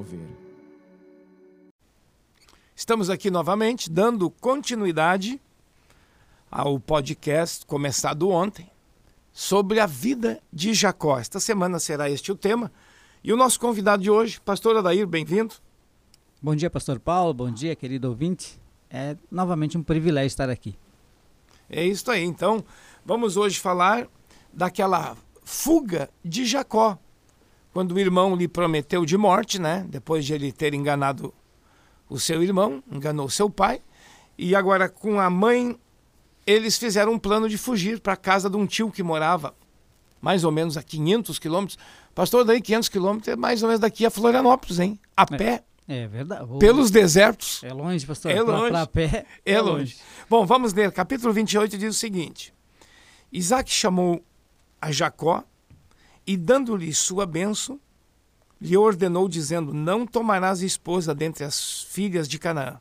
Mover. Estamos aqui novamente dando continuidade ao podcast começado ontem sobre a vida de Jacó. Esta semana será este o tema. E o nosso convidado de hoje, pastor Adair, bem-vindo. Bom dia, pastor Paulo. Bom dia, querido ouvinte. É novamente um privilégio estar aqui. É isso aí. Então, vamos hoje falar daquela fuga de Jacó, quando o irmão lhe prometeu de morte, né? Depois de ele ter enganado o seu irmão, enganou seu pai, e agora com a mãe eles fizeram um plano de fugir para a casa de um tio que morava mais ou menos a 500 quilômetros. Pastor, daí 500 quilômetros é mais ou menos daqui a Florianópolis, hein? A é, pé. É verdade. Pelos desertos. É longe, pastor. É longe. Para pé. É, é longe. longe. Bom, vamos ler. Capítulo 28 diz o seguinte: Isaac chamou a Jacó e, dando-lhe sua bênção, lhe ordenou, dizendo: Não tomarás esposa dentre as filhas de Canaã.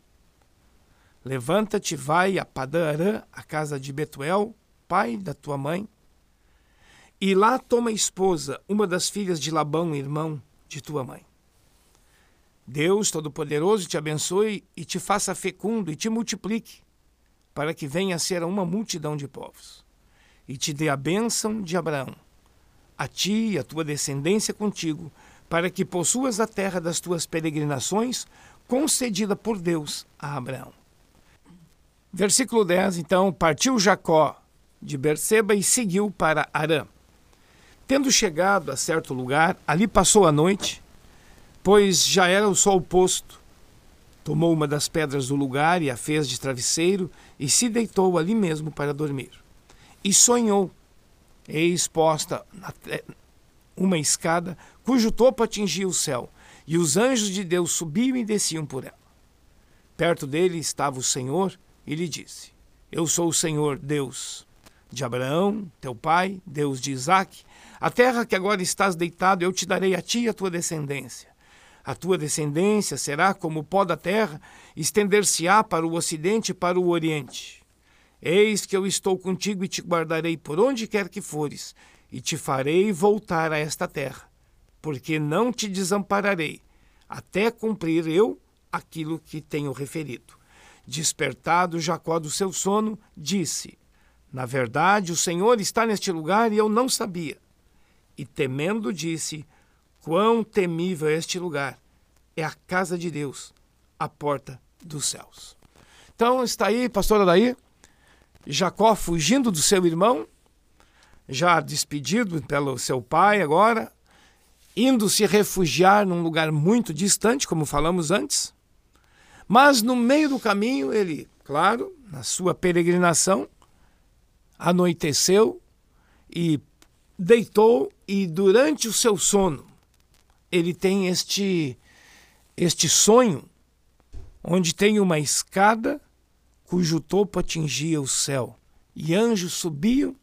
Levanta-te, vai a Padarã, a casa de Betuel, pai da tua mãe, e lá toma esposa uma das filhas de Labão, irmão de tua mãe. Deus Todo-Poderoso te abençoe e te faça fecundo e te multiplique, para que venha a ser uma multidão de povos e te dê a bênção de Abraão, a ti e a tua descendência contigo, para que possuas a terra das tuas peregrinações, concedida por Deus a Abraão. Versículo 10, então, partiu Jacó de Berseba e seguiu para Arã. Tendo chegado a certo lugar, ali passou a noite, pois já era o sol posto. Tomou uma das pedras do lugar e a fez de travesseiro e se deitou ali mesmo para dormir e sonhou. Eis posta uma escada cujo topo atingia o céu, e os anjos de Deus subiam e desciam por ela. Perto dele estava o Senhor e lhe disse: Eu sou o Senhor Deus de Abraão, teu pai, Deus de Isaque. A terra que agora estás deitado, eu te darei a ti e a tua descendência. A tua descendência será como o pó da terra, estender-se-á para o ocidente e para o oriente. Eis que eu estou contigo e te guardarei por onde quer que fores, e te farei voltar a esta terra, porque não te desampararei, até cumprir eu aquilo que tenho referido. Despertado Jacó do seu sono, disse: Na verdade, o Senhor está neste lugar e eu não sabia. E temendo, disse: Quão temível é este lugar! É a casa de Deus, a porta dos céus. Então está aí, pastor Adair, Jacó fugindo do seu irmão, já despedido pelo seu pai agora, indo se refugiar num lugar muito distante, como falamos antes. Mas no meio do caminho, ele, claro, na sua peregrinação, anoiteceu e deitou e durante o seu sono ele tem este este sonho onde tem uma escada cujo topo atingia o céu, e anjos subiam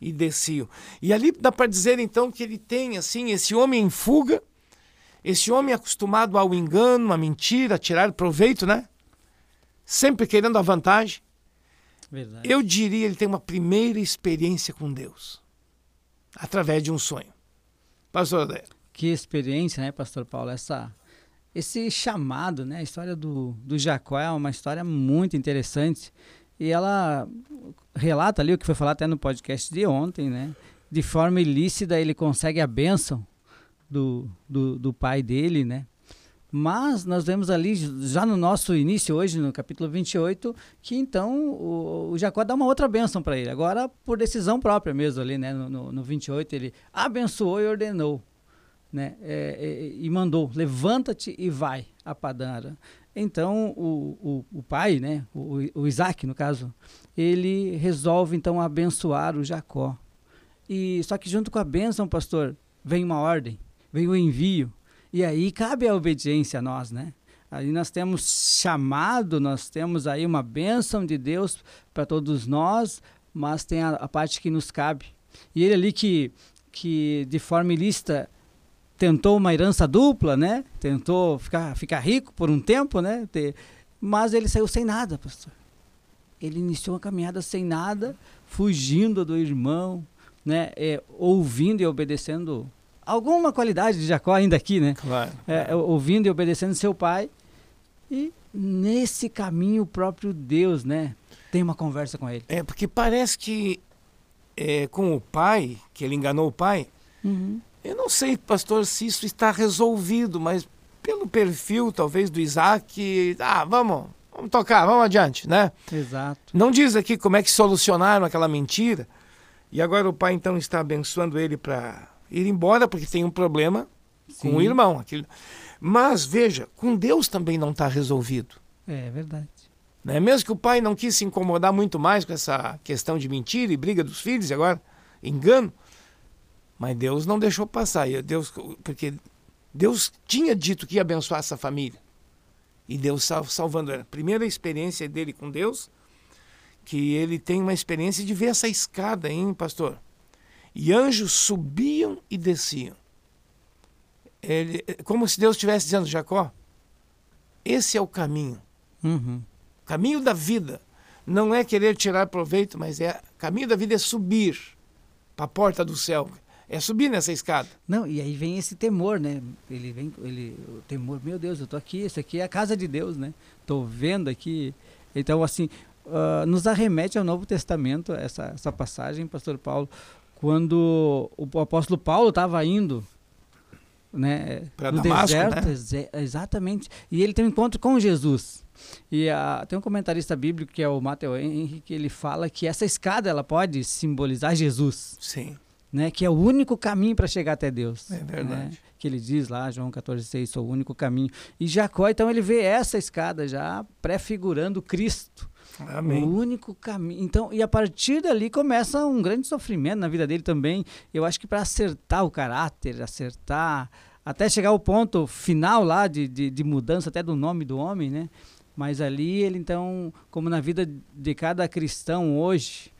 e desciam. E ali dá para dizer então que ele tem assim esse homem em fuga, esse homem acostumado ao engano, à mentira, a tirar proveito, né? Sempre querendo a vantagem. Verdade. Eu diria ele tem uma primeira experiência com Deus através de um sonho. Pastor Adé. Que experiência, né, Pastor Paulo? Essa esse chamado, né? A história do, do Jacó é uma história muito interessante e ela relata ali o que foi falado até no podcast de ontem, né? De forma ilícita ele consegue a bênção do, do, do pai dele, né? Mas nós vemos ali, já no nosso início hoje, no capítulo 28, que então o, o Jacó dá uma outra bênção para ele. Agora, por decisão própria mesmo ali, né? No, no, no 28, ele abençoou e ordenou né? É, é, e mandou: levanta-te e vai a Padara. Então o, o, o pai, né? O, o, Isaac, no caso, ele resolve então abençoar o Jacó. E só que junto com a bênção, pastor, vem uma ordem, vem o envio. E aí cabe a obediência a nós, né? Aí nós temos chamado, nós temos aí uma bênção de Deus para todos nós, mas tem a, a, parte que nos cabe. E ele ali que, que de forma ilícita tentou uma herança dupla, né? Tentou ficar, ficar rico por um tempo, né? Mas ele saiu sem nada, pastor. Ele iniciou uma caminhada sem nada, fugindo do irmão, né? É, ouvindo e obedecendo alguma qualidade de Jacó ainda aqui, né? Claro. É, ouvindo e obedecendo seu pai. E nesse caminho o próprio Deus, né? Tem uma conversa com ele. É, porque parece que é, com o pai, que ele enganou o pai, Uhum. Eu não sei, pastor, se isso está resolvido, mas pelo perfil, talvez, do Isaac, ah, vamos, vamos tocar, vamos adiante, né? Exato. Não diz aqui como é que solucionaram aquela mentira. E agora o pai então está abençoando ele para ir embora porque tem um problema com o Sim. irmão. Aquele... Mas veja, com Deus também não está resolvido. É verdade. Né? Mesmo que o pai não quis se incomodar muito mais com essa questão de mentira e briga dos filhos, e agora engano, mas Deus não deixou passar. E Deus, porque Deus tinha dito que ia abençoar essa família. E Deus sal- salvando ela. Primeira experiência dele com Deus, que ele tem uma experiência de ver essa escada, hein, pastor? E anjos subiam e desciam. Ele, como se Deus estivesse dizendo, Jacó, esse é o caminho. Uhum. Caminho da vida não é querer tirar proveito, mas é caminho da vida é subir para a porta do céu, é subir nessa escada. Não, e aí vem esse temor, né? Ele vem, ele, o temor, meu Deus, eu tô aqui, isso aqui é a casa de Deus, né? Tô vendo aqui. Então, assim, ah, nos arremete ao Novo Testamento essa, essa passagem, Pastor Paulo, quando o apóstolo Paulo estava indo, né? No Damasco, deserto, né? exe- exatamente. E ele tem um encontro com Jesus. E ah, tem um comentarista bíblico que é o Matthew Henry que ele fala que essa escada ela pode simbolizar Jesus Sim, né, que é o único caminho para chegar até Deus. É verdade. né? Que ele diz lá, João 14,6, sou o único caminho. E Jacó, então, ele vê essa escada já prefigurando Cristo. amém. O único caminho. Então, e a partir dali começa um grande sofrimento na vida dele também. Eu acho que para acertar o caráter, acertar, até chegar ao ponto final lá de, de, de mudança até do nome do homem, né? Mas ali ele, então, como na vida de cada cristão hoje,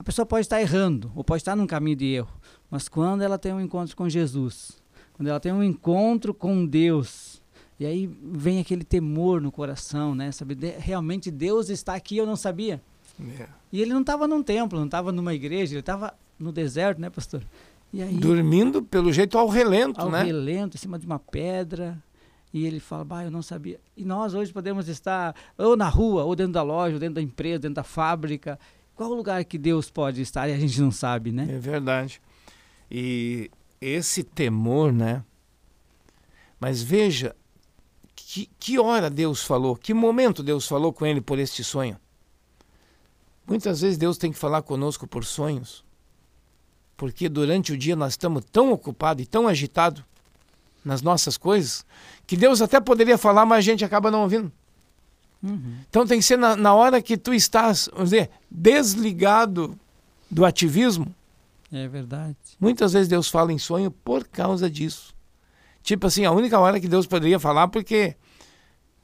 a pessoa pode estar errando, ou pode estar num caminho de erro. Mas quando ela tem um encontro com Jesus, quando ela tem um encontro com Deus, e aí vem aquele temor no coração, né? Saber de- realmente Deus está aqui, eu não sabia. É. E ele não estava num templo, não estava numa igreja, ele estava no deserto, né, pastor? E aí, Dormindo, pelo jeito, ao relento, ao né? relento, em cima de uma pedra, e ele fala, bah, eu não sabia. E nós hoje podemos estar ou na rua, ou dentro da loja, ou dentro da empresa, dentro da fábrica. Qual lugar que Deus pode estar e a gente não sabe, né? É verdade. E esse temor, né? Mas veja, que, que hora Deus falou, que momento Deus falou com ele por este sonho. Muitas vezes Deus tem que falar conosco por sonhos, porque durante o dia nós estamos tão ocupados e tão agitados nas nossas coisas, que Deus até poderia falar, mas a gente acaba não ouvindo. Uhum. Então tem que ser na, na hora que tu estás, vamos dizer, desligado do ativismo, É verdade. Muitas vezes Deus fala em sonho por causa disso. Tipo assim, a única hora que Deus poderia falar porque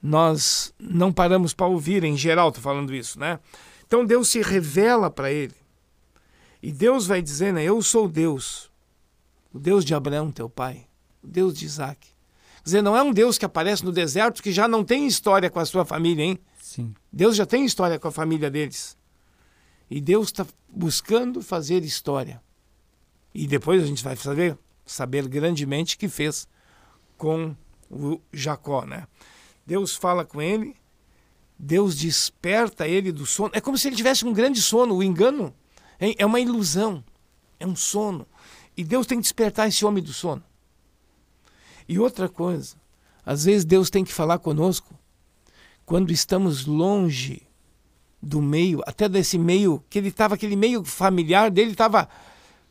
nós não paramos para ouvir, em geral, tô falando isso, né? Então Deus se revela para ele. E Deus vai dizer, né? Eu sou Deus, o Deus de Abraão, teu pai, o Deus de Isaac. Dizer, não é um Deus que aparece no deserto que já não tem história com a sua família, hein? Sim. Deus já tem história com a família deles. E Deus está buscando fazer história. E depois a gente vai saber, saber grandemente que fez com o Jacó, né? Deus fala com ele, Deus desperta ele do sono. É como se ele tivesse um grande sono. O engano é uma ilusão, é um sono. E Deus tem que despertar esse homem do sono. E outra coisa, às vezes Deus tem que falar conosco quando estamos longe do meio, até desse meio, que ele estava, aquele meio familiar dele estava,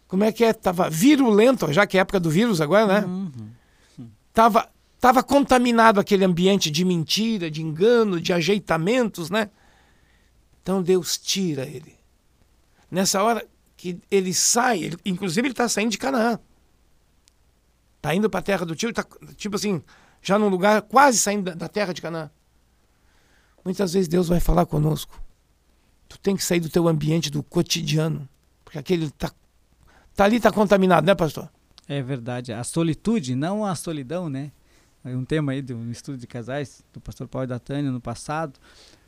como é que é? Estava virulento, já que é época do vírus agora, né? Uhum. Estava tava contaminado aquele ambiente de mentira, de engano, de ajeitamentos, né? Então Deus tira ele. Nessa hora que ele sai, ele- inclusive ele está saindo de Canaã. Está indo para a terra do tio, tá, tipo assim, já num lugar quase saindo da, terra de Canaã. Muitas vezes Deus vai falar conosco. Tu tem que sair do teu ambiente, do cotidiano. Porque aquele tá, tá ali, tá contaminado, né, pastor? É verdade. A solitude, não a solidão, né? Um tema aí de um estudo de casais do pastor Paulo e da Tânia no passado.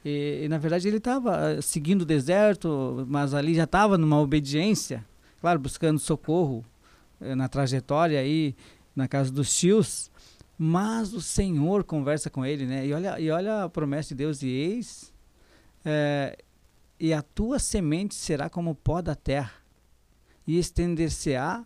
E, e, na verdade ele estava seguindo o deserto, mas ali já estava numa obediência, claro, buscando socorro eh, na trajetória aí, na casa dos tios, mas o Senhor conversa com ele, né? E olha, e olha a promessa de Deus, e eis, é, e a tua semente será como o pó da terra, e estender-se-á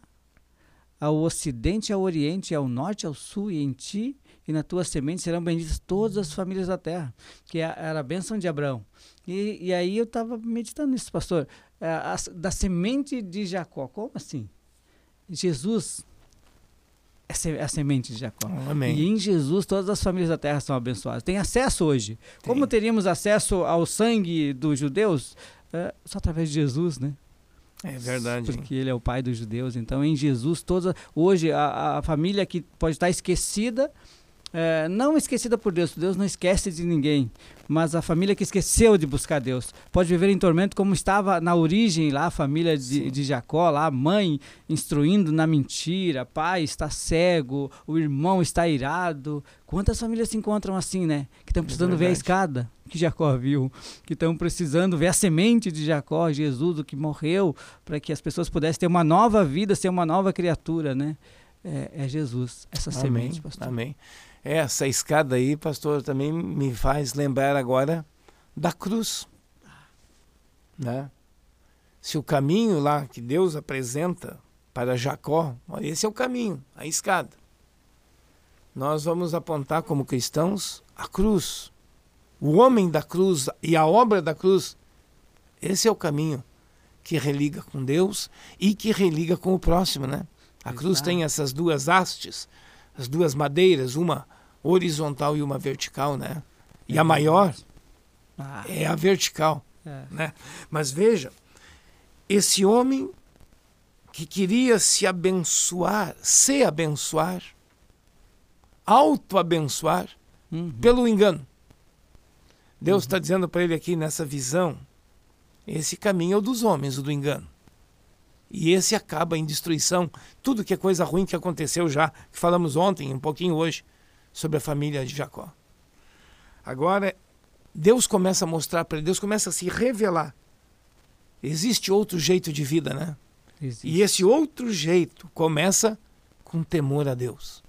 ao ocidente, ao oriente, ao norte, ao sul, e em ti e na tua semente serão benditas todas as famílias da terra, que é, era a bênção de Abraão. E, e aí eu estava meditando nisso, pastor, é, a, da semente de Jacó, como assim? Jesus é a semente de Jacó. Amém. E em Jesus todas as famílias da terra são abençoadas. Tem acesso hoje. Tem. Como teríamos acesso ao sangue dos judeus? É, só através de Jesus, né? É verdade. Porque ele é o pai dos judeus. Então, em Jesus, todas, hoje, a, a família que pode estar esquecida é, não esquecida por Deus, Deus não esquece de ninguém, mas a família que esqueceu de buscar Deus pode viver em tormento como estava na origem lá a família de, de Jacó, lá a mãe instruindo na mentira, pai está cego, o irmão está irado. Quantas famílias se encontram assim, né? Que estão precisando é ver a escada que Jacó viu, que estão precisando ver a semente de Jacó, Jesus, o que morreu, para que as pessoas pudessem ter uma nova vida, ser uma nova criatura, né? É, é Jesus, essa Amém. semente, pastor. Amém. Essa escada aí, pastor, também me faz lembrar agora da cruz. Né? Se o caminho lá que Deus apresenta para Jacó, esse é o caminho, a escada. Nós vamos apontar como cristãos a cruz. O homem da cruz e a obra da cruz. Esse é o caminho que religa com Deus e que religa com o próximo, né? A cruz tem essas duas hastes as duas madeiras, uma horizontal e uma vertical, né? E a maior ah. é a vertical, é. né? Mas veja, esse homem que queria se abençoar, se abençoar, auto-abençoar uhum. pelo engano. Deus está uhum. dizendo para ele aqui nessa visão: esse caminho é o dos homens, o do engano. E esse acaba em destruição. Tudo que é coisa ruim que aconteceu já, que falamos ontem, um pouquinho hoje, sobre a família de Jacó. Agora, Deus começa a mostrar para ele, Deus começa a se revelar. Existe outro jeito de vida, né? Existe. E esse outro jeito começa com temor a Deus.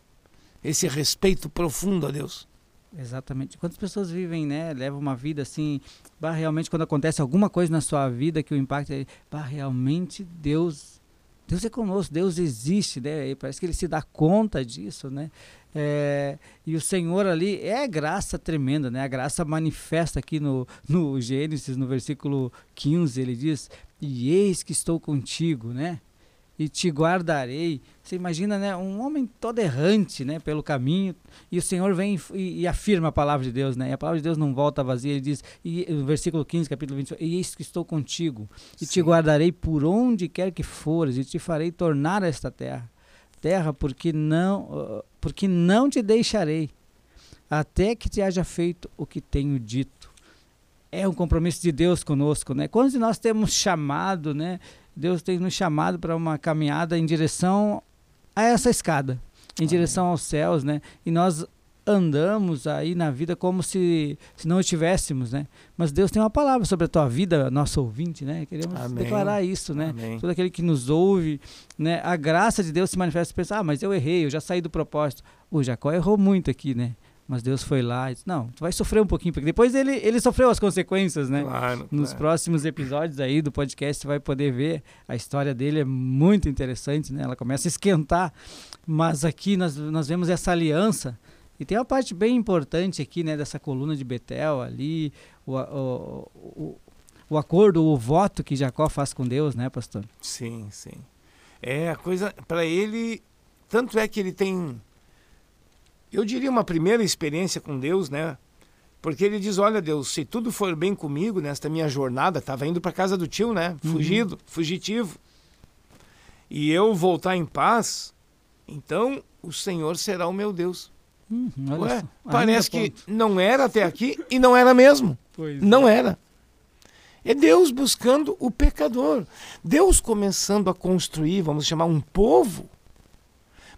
Esse respeito profundo a Deus. Exatamente. Quantas pessoas vivem, né? Levam uma vida assim, bah, realmente quando acontece alguma coisa na sua vida que o impacto é, bah, realmente Deus, Deus é conosco, Deus existe, né? E parece que ele se dá conta disso, né? É, e o Senhor ali é graça tremenda, né? A graça manifesta aqui no, no Gênesis, no versículo 15, ele diz: E eis que estou contigo, né? E te guardarei. Você imagina, né, um homem todo errante, né, pelo caminho, e o Senhor vem e, e, afirma a palavra de Deus, né? E a palavra de Deus não volta vazia, ele diz, e, no versículo 15, capítulo 28, e eis que estou contigo, e Sim. te guardarei por onde quer que fores, e te farei tornar a esta terra, terra porque não, porque não te deixarei, até que te haja feito o que tenho dito. É um compromisso de Deus conosco, né? Quando nós temos chamado, né? Deus tem nos chamado para uma caminhada em direção a essa escada, em direção aos céus, né? E nós andamos aí na vida como se, se não estivéssemos, né? Mas Deus tem uma palavra sobre a tua vida, nosso ouvinte, né? Queremos Amém. declarar isso, né? Amém. Todo aquele que nos ouve, né? A graça de Deus se manifesta e pensa, ah, mas eu errei, eu já saí do propósito. O Jacó errou muito aqui, né? Mas Deus foi lá e disse, não, tu vai sofrer um pouquinho, porque depois ele, ele sofreu as consequências, né? Claro, Nos claro. próximos episódios aí do podcast você vai poder ver, a história dele é muito interessante, né? Ela começa a esquentar, mas aqui nós, nós vemos essa aliança, e tem uma parte bem importante aqui, né, dessa coluna de Betel ali, o, o, o, o acordo, o voto que Jacó faz com Deus, né, pastor? Sim, sim. É, a coisa, para ele, tanto é que ele tem eu diria uma primeira experiência com Deus, né? Porque ele diz: Olha, Deus, se tudo for bem comigo nesta minha jornada, estava indo para casa do tio, né? Uhum. Fugido, uhum. fugitivo. E eu voltar em paz, então o Senhor será o meu Deus. Uhum, Ué, parece que ponto. não era até aqui e não era mesmo. Pois não é. era. É Deus buscando o pecador. Deus começando a construir, vamos chamar, um povo,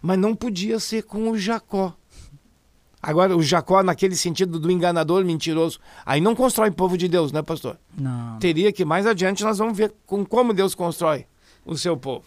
mas não podia ser com o Jacó. Agora, o Jacó, naquele sentido do enganador mentiroso, aí não constrói povo de Deus, né, pastor? Não. Teria que mais adiante nós vamos ver com como Deus constrói o seu povo.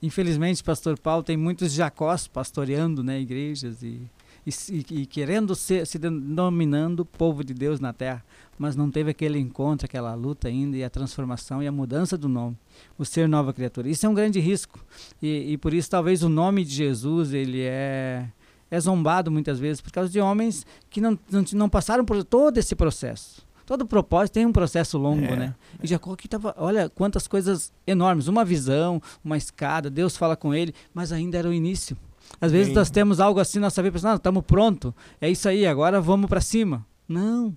Infelizmente, pastor Paulo tem muitos jacós pastoreando né, igrejas e, e, e querendo ser, se denominando povo de Deus na terra, mas não teve aquele encontro, aquela luta ainda e a transformação e a mudança do nome, o ser nova criatura. Isso é um grande risco e, e por isso talvez o nome de Jesus ele é é zombado muitas vezes por causa de homens que não, não, não passaram por todo esse processo. Todo propósito tem um processo longo, é, né? E Jacó que estava, olha quantas coisas enormes, uma visão, uma escada, Deus fala com ele, mas ainda era o início. Às vezes Sim. nós temos algo assim, nós sabemos, não, estamos pronto, é isso aí, agora vamos para cima. Não,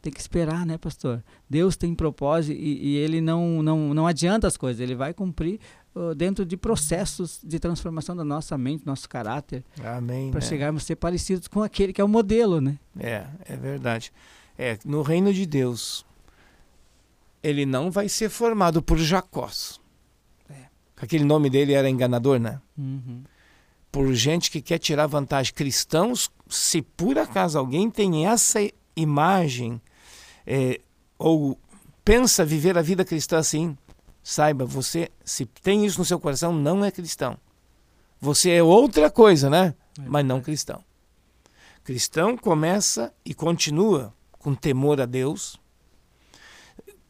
tem que esperar, né, pastor? Deus tem propósito e, e, ele não, não, não adianta as coisas, ele vai cumprir uh, dentro de processos de transformação da nossa mente, nosso caráter. Amém. Para né? chegarmos a ser parecidos com aquele que é o modelo, né? É, é verdade. É, no reino de Deus, ele não vai ser formado por Jacós. É. Aquele nome dele era enganador, né? Uhum. Por gente que quer tirar vantagem. Cristãos, se por acaso alguém tem essa imagem, é, ou pensa viver a vida cristã assim, saiba, você, se tem isso no seu coração, não é cristão. Você é outra coisa, né? É Mas não cristão. Cristão começa e continua com temor a Deus.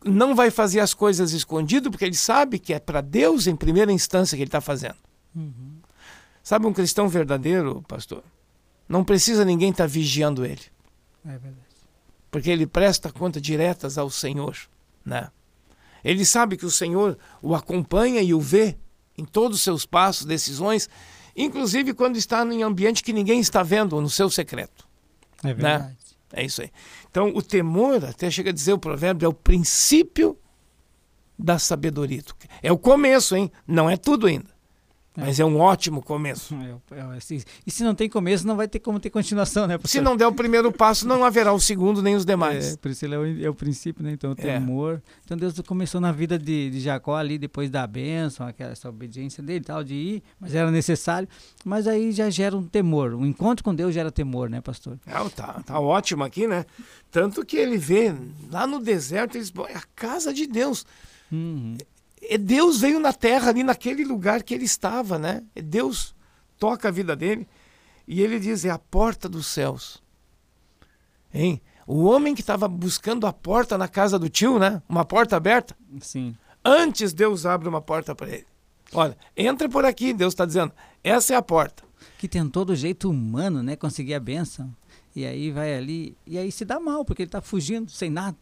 Não vai fazer as coisas escondido, porque ele sabe que é para Deus em primeira instância que ele está fazendo. Uhum. Sabe, um cristão verdadeiro, pastor, não precisa ninguém estar tá vigiando ele. É verdade. Porque ele presta conta diretas ao Senhor. Né? Ele sabe que o Senhor o acompanha e o vê em todos os seus passos, decisões, inclusive quando está em ambiente que ninguém está vendo, no seu secreto. É né? verdade. Né? É isso aí. Então, o temor, até chega a dizer o provérbio, é o princípio da sabedoria. É o começo, hein? Não é tudo ainda. É. Mas é um ótimo começo. É, é, assim, e se não tem começo, não vai ter como ter continuação, né? Se não der o primeiro passo, não haverá o segundo nem os demais. É, por isso ele é o, é o princípio, né? Então, o é. temor. Então, Deus começou na vida de, de Jacó ali, depois da bênção, aquela, essa obediência dele tal, de ir, mas era necessário. Mas aí já gera um temor. O encontro com Deus gera temor, né, pastor? É, tá, tá ótimo aqui, né? Tanto que ele vê lá no deserto, ele diz, é a casa de Deus. Uhum. É Deus veio na terra ali naquele lugar que ele estava, né? É Deus toca a vida dele e ele diz: é a porta dos céus. Hein? O homem que estava buscando a porta na casa do tio, né? Uma porta aberta. Sim. Antes Deus abre uma porta para ele. Olha, entra por aqui, Deus está dizendo. Essa é a porta. Que tentou do jeito humano, né? Conseguir a bênção. E aí vai ali. E aí se dá mal, porque ele está fugindo sem nada.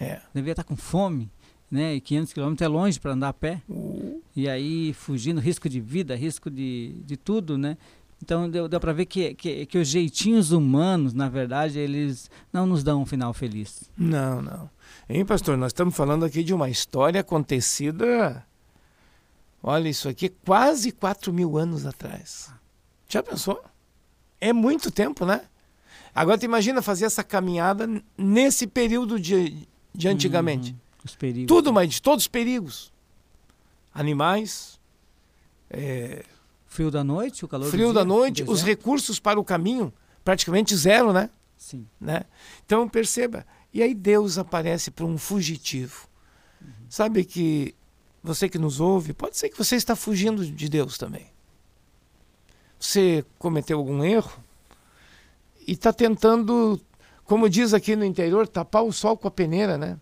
É. Devia estar tá com fome né? E 500 quilômetros é longe para andar a pé. Uhum. E aí fugindo, risco de vida, risco de, de tudo, né? Então deu, deu para ver que, que, que os jeitinhos humanos, na verdade, eles não nos dão um final feliz. Não, não. Hein, pastor? Nós estamos falando aqui de uma história acontecida. Olha, isso aqui quase 4 mil anos atrás. Já pensou? É muito tempo, né? Agora tu imagina fazer essa caminhada nesse período de, de antigamente. Uhum. Os perigos. Tudo, mas todos os perigos. Animais. É... Frio da noite, o calor Frio da noite, os recursos para o caminho, praticamente zero, né? Sim. Né? Então, perceba. E aí Deus aparece para um fugitivo. Uhum. Sabe que você que nos ouve, pode ser que você está fugindo de Deus também. Você cometeu algum erro e está tentando, como diz aqui no interior, tapar o sol com a peneira, né?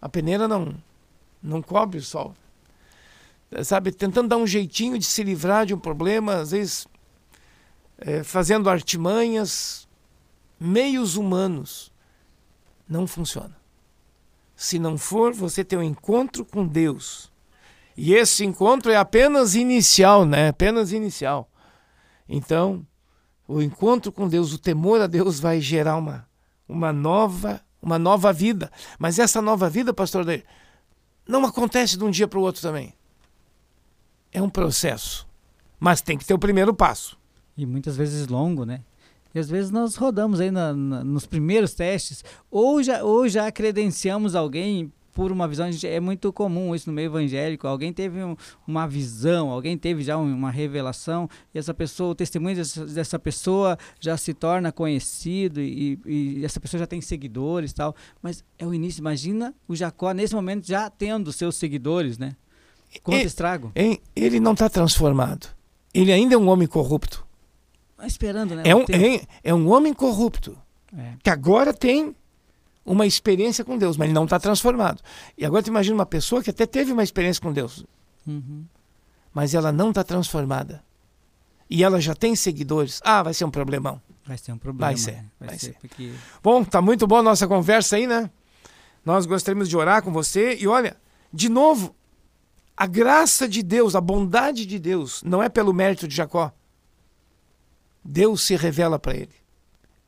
A peneira não, não cobre o sol. Sabe, tentando dar um jeitinho de se livrar de um problema, às vezes é, fazendo artimanhas, meios humanos. Não funciona. Se não for você ter um encontro com Deus, e esse encontro é apenas inicial, né? Apenas inicial. Então, o encontro com Deus, o temor a Deus vai gerar uma, uma nova uma nova vida. Mas essa nova vida, pastor, não acontece de um dia para o outro também. É um processo. Mas tem que ter o primeiro passo. E muitas vezes longo, né? E às vezes nós rodamos aí na, na, nos primeiros testes, ou já, ou já credenciamos alguém por uma visão. É muito comum isso no meio evangélico. Alguém teve um, uma visão, alguém teve já uma revelação, e essa pessoa, o testemunho dessa, dessa pessoa já se torna conhecido e, e, essa pessoa já tem seguidores tal. Mas é o início. Imagina o Jacó nesse momento já tendo seus seguidores, né? Quanto estrago. Ele não está transformado. Ele ainda é um homem corrupto. Tá esperando, né? É um, é, é um homem corrupto É. que agora tem uma experiência com Deus, mas ele não está transformado. E agora tu imagina uma pessoa que até teve uma experiência com Deus, Uhum. mas ela não está transformada. E ela já tem seguidores. Ah, vai ser um problemão. Vai ser um problema. Vai ser, né? vai ser. Porque Bom, tá muito bom a nossa conversa aí, né? Nós gostaríamos de orar com você. E olha, de novo, a graça de Deus, a bondade de Deus, não é pelo mérito de Jacó. Deus se revela para ele.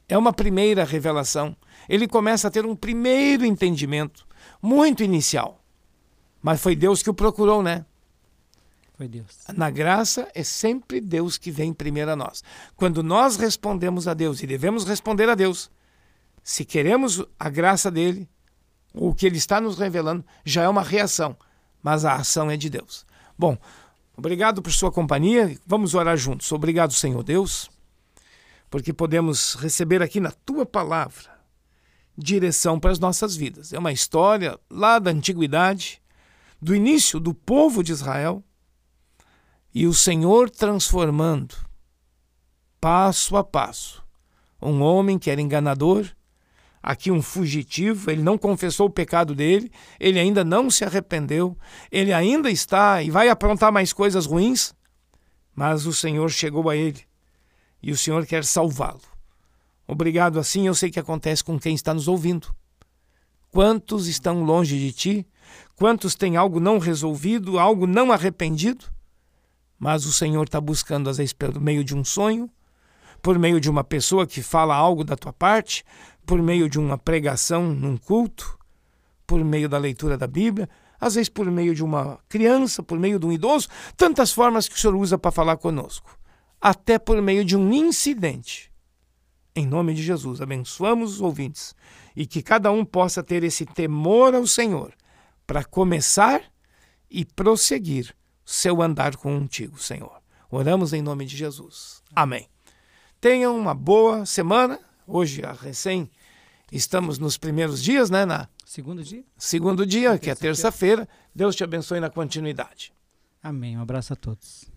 É uma primeira revelação. Ele começa a ter um primeiro entendimento, muito inicial. Mas foi Deus que o procurou, né? foi Deus. Na graça é sempre Deus que vem primeiro a nós. Quando nós respondemos a Deus, e devemos responder a Deus, se queremos a graça dele, o que ele está nos revelando, já é uma reação, mas a ação é de Deus. Bom, obrigado por sua companhia. Vamos orar juntos. Obrigado, Senhor Deus, porque podemos receber aqui na tua palavra direção para as nossas vidas. É uma história lá da antiguidade, do início do povo de Israel e o Senhor transformando, passo a passo, um homem que era enganador, aqui um fugitivo, ele não confessou o pecado dele, ele ainda não se arrependeu, ele ainda está e vai aprontar mais coisas ruins, mas o Senhor chegou a ele e o Senhor quer salvá-lo. Obrigado, assim eu sei que acontece com quem está nos ouvindo. Quantos estão longe de ti? Quantos têm algo não resolvido, algo não arrependido? mas o Senhor está buscando, às vezes, por meio de um sonho, por meio de uma pessoa que fala algo da tua parte, por meio de uma pregação num culto, por meio da leitura da Bíblia, às vezes por meio de uma criança, por meio de um idoso, tantas formas que o Senhor usa para falar conosco, até por meio de um incidente. Em nome de Jesus, abençoamos os ouvintes e que cada um possa ter esse temor ao Senhor para começar e prosseguir seu andar contigo, Senhor. Oramos em nome de Jesus. Amém. Tenham uma boa semana. Hoje, a recém, estamos nos primeiros dias, né? Na Segundo dia? segundo dia, que é terça-feira. Deus te abençoe na continuidade. Amém. Um abraço a todos.